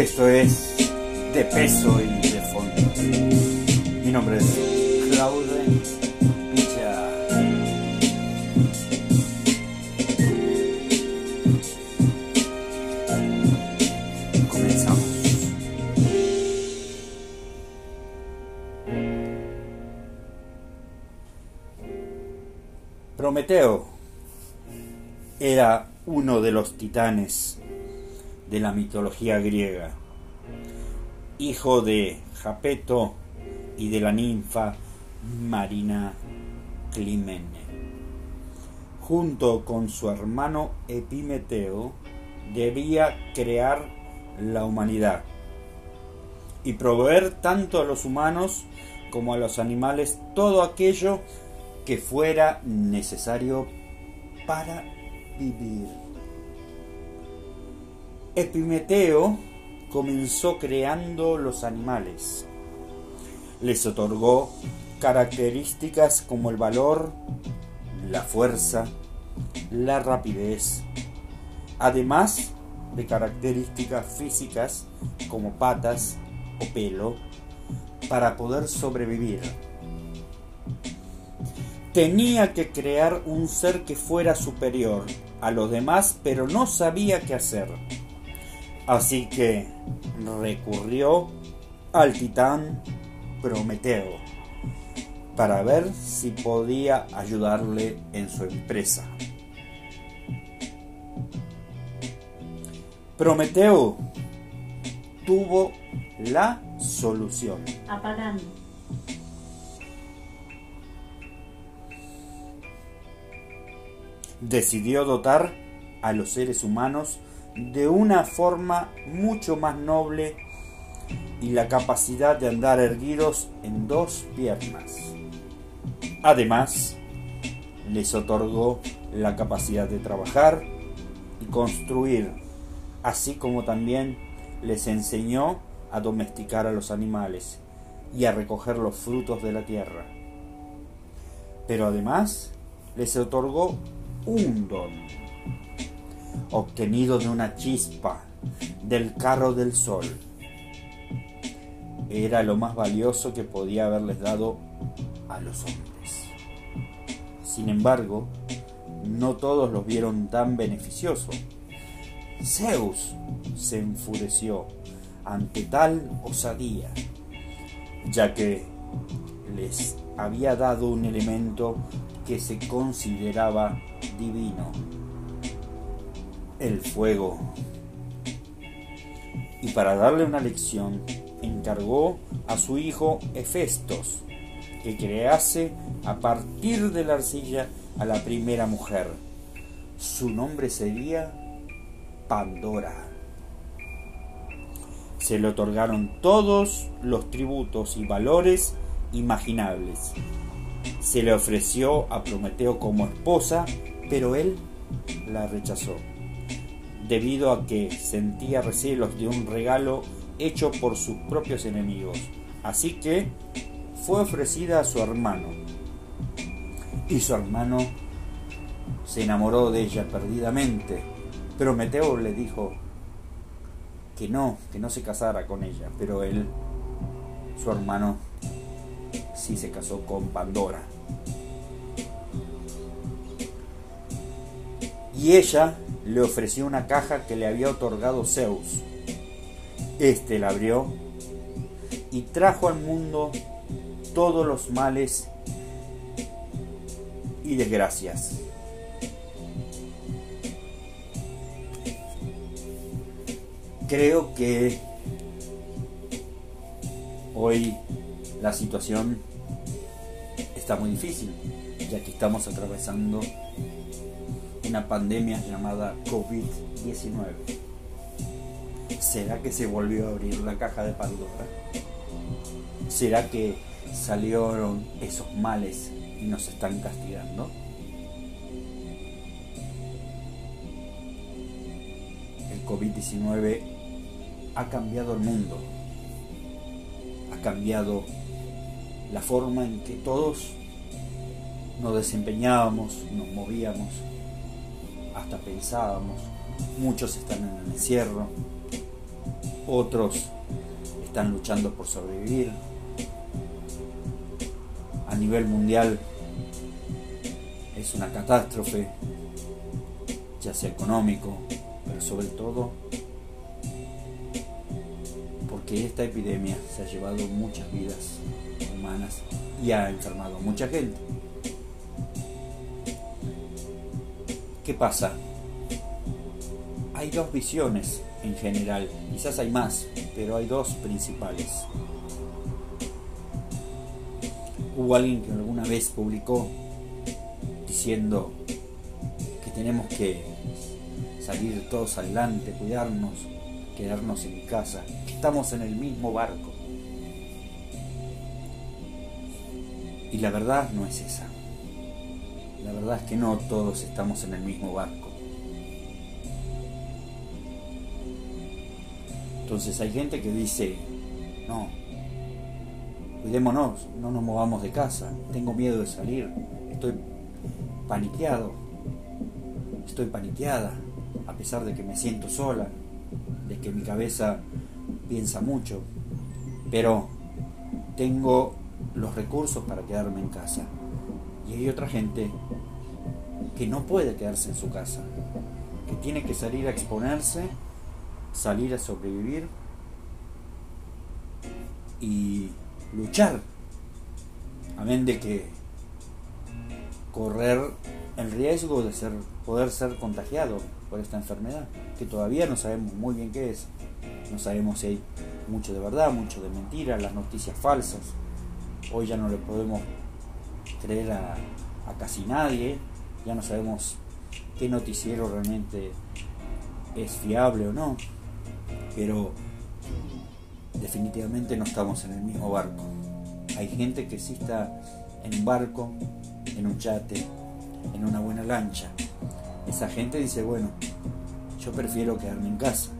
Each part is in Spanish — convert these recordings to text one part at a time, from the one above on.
Esto es De Peso y de Fondo. Mi nombre es Claude Picha. Comenzamos. Prometeo era uno de los titanes de la mitología griega, hijo de Japeto y de la ninfa Marina Climene. Junto con su hermano Epimeteo, debía crear la humanidad y proveer tanto a los humanos como a los animales todo aquello que fuera necesario para vivir. Epimeteo comenzó creando los animales. Les otorgó características como el valor, la fuerza, la rapidez, además de características físicas como patas o pelo, para poder sobrevivir. Tenía que crear un ser que fuera superior a los demás, pero no sabía qué hacer. Así que recurrió al titán Prometeo para ver si podía ayudarle en su empresa. Prometeo tuvo la solución. Apagando. Decidió dotar a los seres humanos de una forma mucho más noble y la capacidad de andar erguidos en dos piernas. Además, les otorgó la capacidad de trabajar y construir, así como también les enseñó a domesticar a los animales y a recoger los frutos de la tierra. Pero además les otorgó un don, obtenido de una chispa del carro del sol. Era lo más valioso que podía haberles dado a los hombres. Sin embargo, no todos los vieron tan beneficioso. Zeus se enfureció ante tal osadía, ya que les había dado un elemento que se consideraba divino, el fuego. Y para darle una lección, encargó a su hijo Hefestos que crease a partir de la arcilla a la primera mujer. Su nombre sería Pandora. Se le otorgaron todos los tributos y valores imaginables. Se le ofreció a Prometeo como esposa, pero él la rechazó, debido a que sentía recelos de un regalo hecho por sus propios enemigos. Así que fue ofrecida a su hermano. Y su hermano se enamoró de ella perdidamente. Prometeo le dijo que no, que no se casara con ella, pero él, su hermano, sí se casó con Pandora. Y ella le ofreció una caja que le había otorgado Zeus. Este la abrió y trajo al mundo todos los males y desgracias. Creo que hoy la situación está muy difícil, ya que estamos atravesando una pandemia llamada COVID-19. ¿Será que se volvió a abrir la caja de Pandora? ¿Será que salieron esos males y nos están castigando? El COVID-19 ha cambiado el mundo, ha cambiado la forma en que todos nos desempeñábamos, nos movíamos, hasta pensábamos, muchos están en el encierro, otros están luchando por sobrevivir. A nivel mundial es una catástrofe, ya sea económico, pero sobre todo porque esta epidemia se ha llevado muchas vidas humanas y ha enfermado a mucha gente. ¿Qué pasa? Hay dos visiones en general, quizás hay más, pero hay dos principales. Hubo alguien que alguna vez publicó diciendo que tenemos que salir todos adelante, cuidarnos, quedarnos en casa, estamos en el mismo barco. Y la verdad no es esa. La verdad es que no todos estamos en el mismo barco. Entonces hay gente que dice, no, cuidémonos, no nos movamos de casa, tengo miedo de salir, estoy paniqueado, estoy paniqueada, a pesar de que me siento sola, de que mi cabeza piensa mucho, pero tengo los recursos para quedarme en casa. Y hay otra gente que no puede quedarse en su casa, que tiene que salir a exponerse, salir a sobrevivir y luchar, amén de que correr el riesgo de ser, poder ser contagiado por esta enfermedad, que todavía no sabemos muy bien qué es, no sabemos si hay mucho de verdad, mucho de mentira, las noticias falsas, hoy ya no le podemos creer a, a casi nadie, ya no sabemos qué noticiero realmente es fiable o no, pero definitivamente no estamos en el mismo barco. Hay gente que sí en un barco, en un yate, en una buena lancha. Esa gente dice, bueno, yo prefiero quedarme en casa,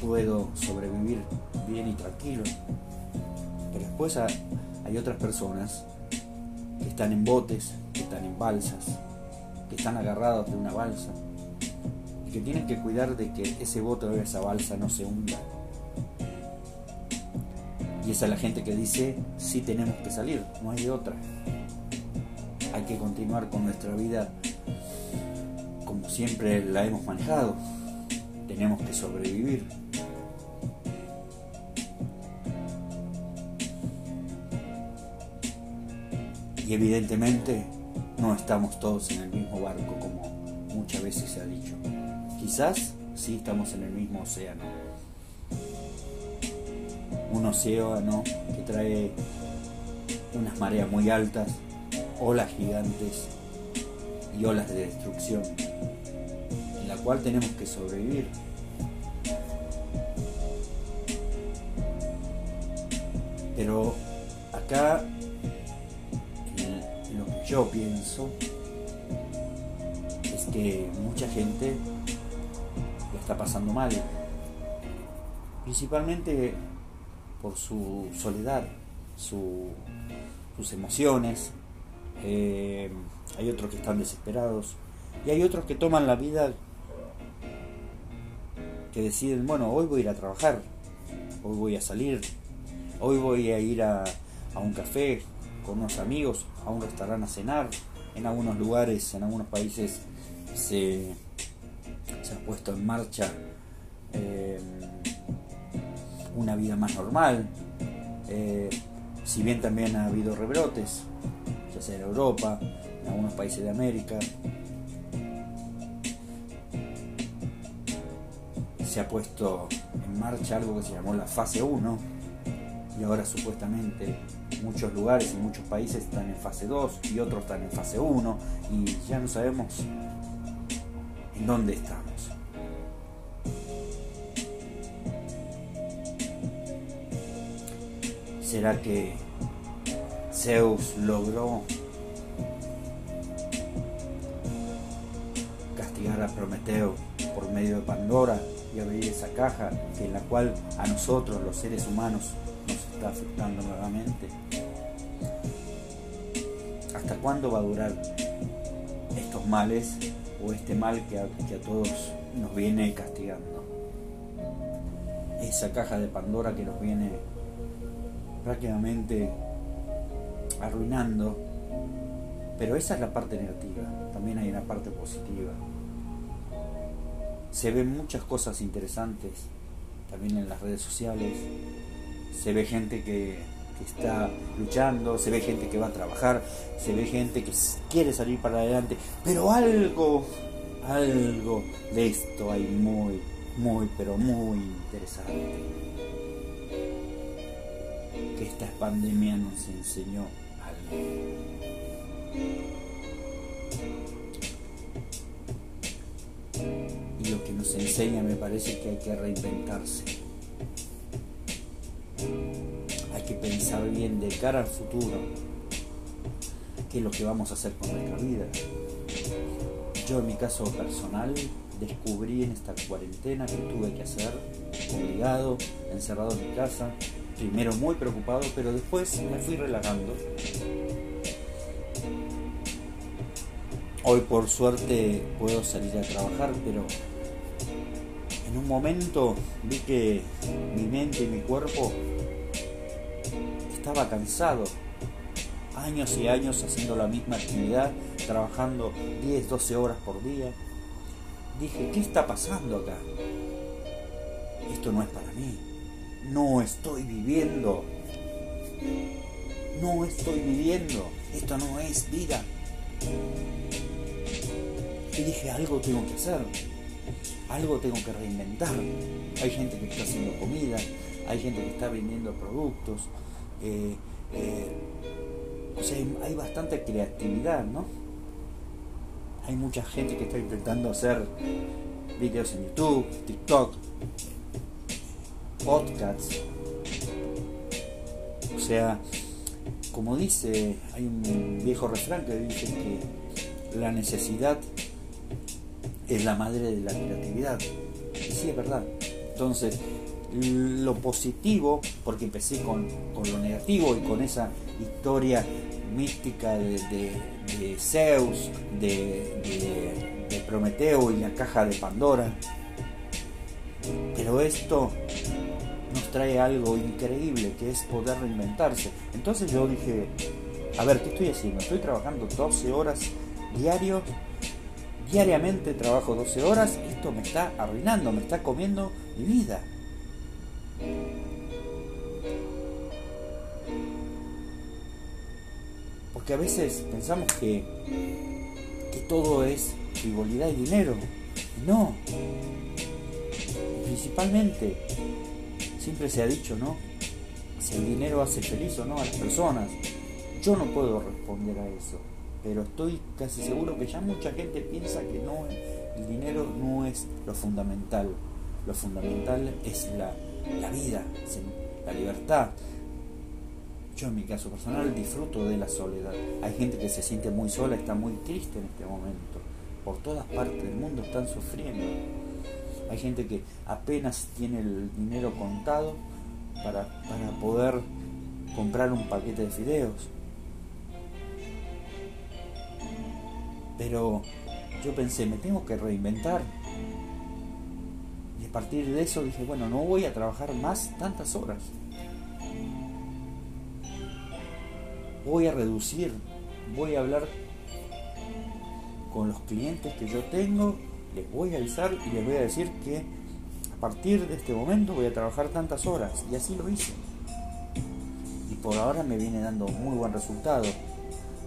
puedo sobrevivir bien y tranquilo. Pero después hay otras personas que están en botes, que están en balsas, que están agarrados de una balsa y que tienen que cuidar de que ese bote o esa balsa no se hunda. Y esa es la gente que dice, sí tenemos que salir, no hay de otra. Hay que continuar con nuestra vida como siempre la hemos manejado. Tenemos que sobrevivir. Y evidentemente no estamos todos en el mismo barco como muchas veces se ha dicho. Quizás sí estamos en el mismo océano. Un océano que trae unas mareas muy altas, olas gigantes y olas de destrucción, en la cual tenemos que sobrevivir. Pero acá yo pienso es que mucha gente lo está pasando mal, principalmente por su soledad, sus emociones. Eh, hay otros que están desesperados y hay otros que toman la vida que deciden, bueno, hoy voy a ir a trabajar, hoy voy a salir, hoy voy a ir a un café con unos amigos, a un restaurante a cenar. En algunos lugares, en algunos países se, se ha puesto en marcha eh, una vida más normal. Eh, si bien también ha habido rebrotes, ya sea en Europa, en algunos países de América, se ha puesto en marcha algo que se llamó la fase 1 y ahora supuestamente muchos lugares y muchos países están en fase 2 y otros están en fase 1 y ya no sabemos en dónde estamos. ¿Será que Zeus logró castigar a Prometeo por medio de Pandora y abrir esa caja en la cual a nosotros los seres humanos nos está afectando nuevamente. ¿Hasta cuándo va a durar estos males o este mal que a, todos nos viene castigando. Esa caja de Pandora que nos viene prácticamente arruinando. Pero esa es la parte negativa, también hay una parte positiva. Se ven muchas cosas interesantes también en las redes sociales. Se ve gente que, está luchando, se ve gente que va a trabajar, se ve gente que quiere salir para adelante, pero algo, algo de esto hay muy, muy, pero muy interesante. Que esta pandemia nos enseñó algo. Y lo que nos enseña me parece que hay que reinventarse bien de cara al futuro qué es lo que vamos a hacer con nuestra vida. Yo en mi caso personal descubrí en esta cuarentena que tuve que hacer, obligado, encerrado en mi casa, primero muy preocupado, pero después me fui relajando. Hoy por suerte puedo salir a trabajar, pero en un momento vi que mi mente y mi cuerpo estaba cansado. Años y años haciendo la misma actividad, trabajando 10, 12 horas por día. Dije, ¿qué está pasando acá? Esto no es para mí. No estoy viviendo. No estoy viviendo. Esto no es vida. Y dije, algo tengo que hacer. Algo tengo que reinventar. Hay gente que está haciendo comida, hay gente que está vendiendo productos, eh, eh, o sea, hay, bastante creatividad, ¿no? Hay mucha gente que está intentando hacer videos en YouTube, TikTok, podcasts. O sea, como dice, hay un viejo refrán que dice que la necesidad es la madre de la creatividad. Y sí, es verdad. Entonces, lo positivo, porque empecé con, lo negativo y con esa historia mística de, Zeus, de, de, Prometeo y la caja de Pandora. Pero esto nos trae algo increíble, que es poder reinventarse. Entonces yo dije, a ver, ¿qué estoy haciendo? Estoy trabajando 12 horas diarios, diariamente trabajo 12 horas, esto me está arruinando, me está comiendo mi vida. Porque a veces pensamos que, que todo es frivolidad y dinero. no. Principalmente, siempre se ha dicho, ¿no? Si el dinero hace feliz o no a las personas. Yo no puedo responder a eso. Pero estoy casi seguro que ya mucha gente piensa que no, el dinero no es lo fundamental. Lo fundamental es la, la vida, la libertad. Yo en mi caso personal disfruto de la soledad. Hay gente que se siente muy sola, está muy triste en este momento. Por todas partes del mundo están sufriendo. Hay gente que apenas tiene el dinero contado para, para poder comprar un paquete de fideos. Pero yo pensé, me tengo que reinventar, partir de eso dije, bueno, no voy a trabajar más tantas horas. Voy a reducir, voy a hablar con los clientes que yo tengo, les voy a avisar y les voy a decir que a partir de este momento voy a trabajar tantas horas. Y así lo hice. Y por ahora me viene dando muy buen resultado.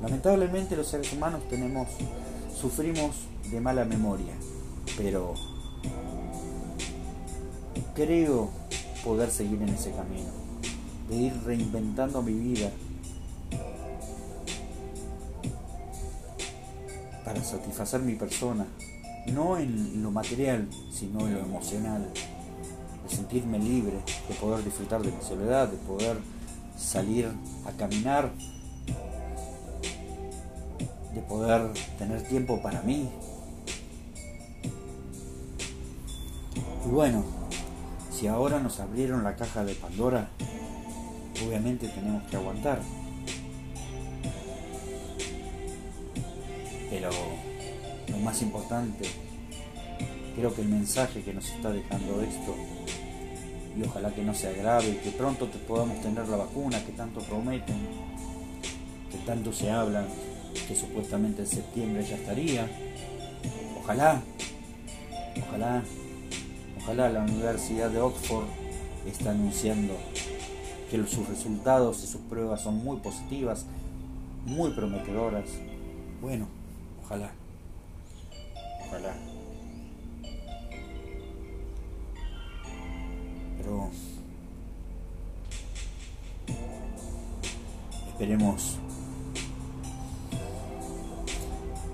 Lamentablemente los seres humanos tenemos, sufrimos de mala memoria, pero creo poder seguir en ese camino, de ir reinventando mi vida para satisfacer mi persona, no en lo material, sino en lo emocional, de sentirme libre, de poder disfrutar de mi soledad, de poder salir a caminar, de poder tener tiempo para mí. Y bueno, si ahora nos abrieron la caja de Pandora, obviamente tenemos que aguantar. Pero lo más importante Creo que el mensaje que nos está dejando esto, y ojalá que no se agrave, que pronto te podamos tener la vacuna que tanto prometen, que tanto se habla, que supuestamente en septiembre ya estaría. Ojalá, ojalá, ojalá la Universidad de Oxford está anunciando que sus resultados y sus pruebas son muy positivas, muy prometedoras. Bueno, ojalá, ojalá. Pero esperemos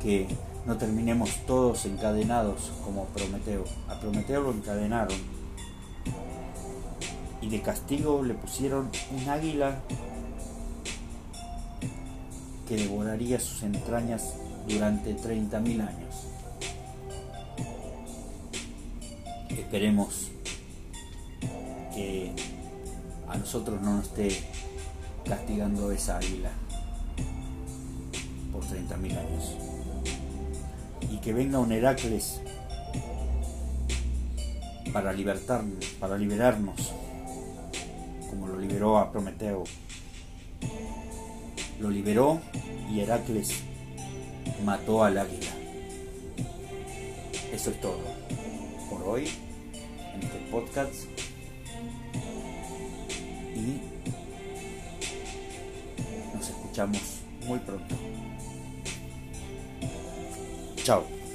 que no terminemos todos encadenados como Prometeo. A Prometeo lo encadenaron y de castigo le pusieron un águila que devoraría sus entrañas durante 30.000 años. Esperemos que a nosotros no nos esté castigando esa águila por 30.000 años. Y que venga un Heracles para libertarnos, para liberarnos, como lo liberó a Prometeo. Lo liberó y Heracles mató al águila. Eso es todo por hoy en este podcast. Y nos escuchamos muy pronto. Ciao.